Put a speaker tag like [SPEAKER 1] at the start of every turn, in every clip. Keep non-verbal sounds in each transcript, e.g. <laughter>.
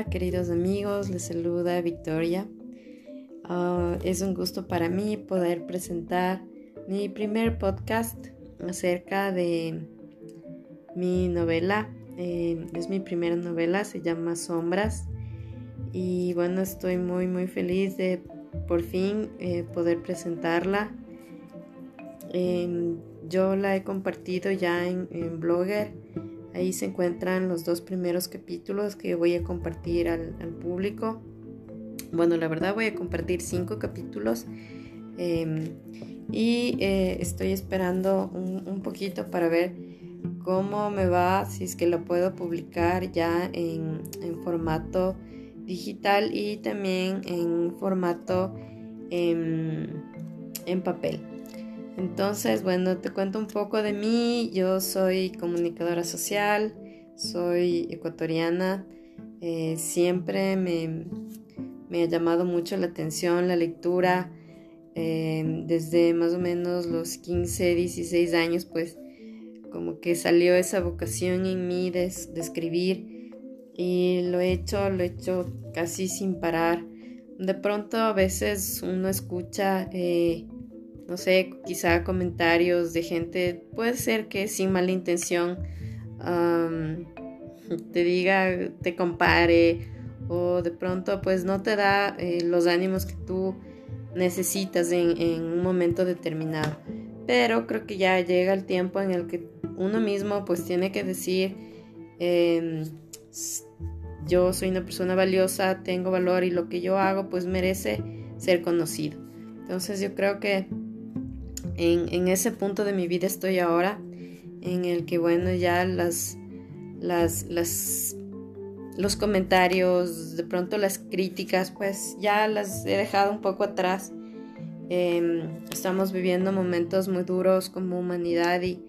[SPEAKER 1] Queridos amigos, les saluda Victoria. Ah, es un gusto para mí poder presentar mi primer podcast acerca de mi novela. Eh, es mi primera novela, se llama Sombras. Y bueno, estoy muy muy feliz de por fin eh, poder presentarla. yo la he compartido ya en Blogger Ahí se encuentran los dos primeros capítulos que voy a compartir al, público. Bueno, la verdad voy a compartir cinco capítulos em, y eh, estoy esperando un, poquito para ver cómo me va, si es que lo puedo publicar ya en, formato digital y también en formato em, en papel. Entonces, bueno, te cuento un poco de mí. Yo soy comunicadora social, soy ecuatoriana. Eh, siempre me, ha llamado mucho la atención la lectura. Eh, desde más o menos los 15, 16 años, pues como que salió esa vocación en mí de, escribir y lo he hecho, lo he hecho casi sin parar. De pronto a veces uno escucha eh, no sé, quizá comentarios de gente, puede ser que sin mala intención <laughs> te diga, te compare o de pronto pues no te da eh, los ánimos que tú necesitas en, un momento determinado. Pero creo que ya llega el tiempo en el que uno mismo pues tiene que decir, em, yo soy una persona valiosa, tengo valor y lo que yo hago pues merece ser conocido. Entonces yo creo que en, ese punto de mi vida estoy ahora, en el que, bueno, ya las, las, las, los comentarios, de pronto las críticas, pues ya las he dejado un poco atrás. Em, estamos viviendo momentos muy duros como humanidad y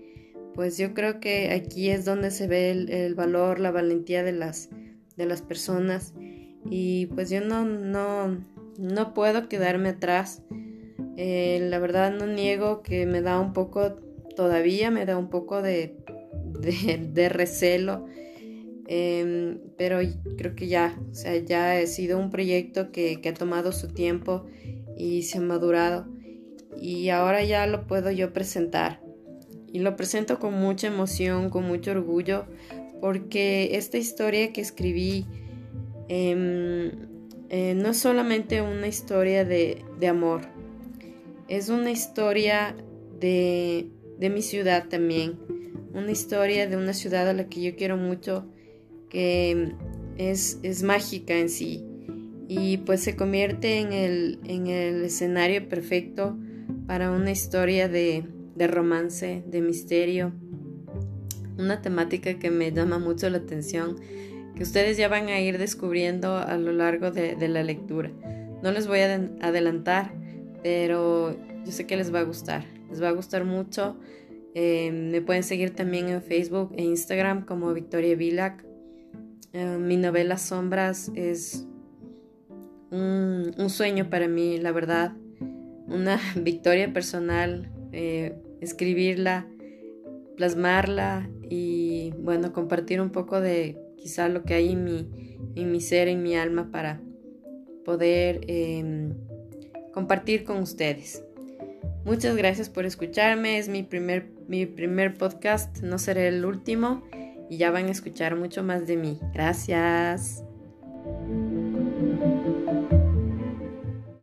[SPEAKER 1] pues yo creo que aquí es donde se ve el, valor, la valentía de las, de las personas y pues yo no, no, no puedo quedarme atrás eh, la verdad no niego que me da un poco, todavía me da un poco de, <laughs> de, recelo, em, pero creo que ya, o sea, ya ha sido un proyecto que, que ha tomado su tiempo y se ha madurado y ahora ya lo puedo yo presentar. Y lo presento con mucha emoción, con mucho orgullo, porque esta historia que escribí em, eh, no es solamente una historia de, de amor, es una historia de, mi ciudad también, una historia de una ciudad a la que yo quiero mucho, que es, mágica en sí. Y pues se convierte en el, en el escenario perfecto para una historia de, romance, de misterio, una temática que me llama mucho la atención, que ustedes ya van a ir descubriendo a lo largo de, de la lectura. No les voy a adelantar, pero yo sé que les va a gustar, les va a gustar mucho. Eh, me pueden seguir también en Facebook e Instagram como Victoria Vilac. Eh, mi novela Sombras es un, sueño para mí, la verdad. Una <laughs> victoria personal, eh, escribirla, plasmarla y bueno, compartir un poco de quizá lo que hay en mi, en mi ser, en mi alma para poder em, compartir con ustedes. Muchas gracias por escucharme, es mi primer, mi primer podcast, no será el último y ya van a escuchar mucho más de mí. Gracias.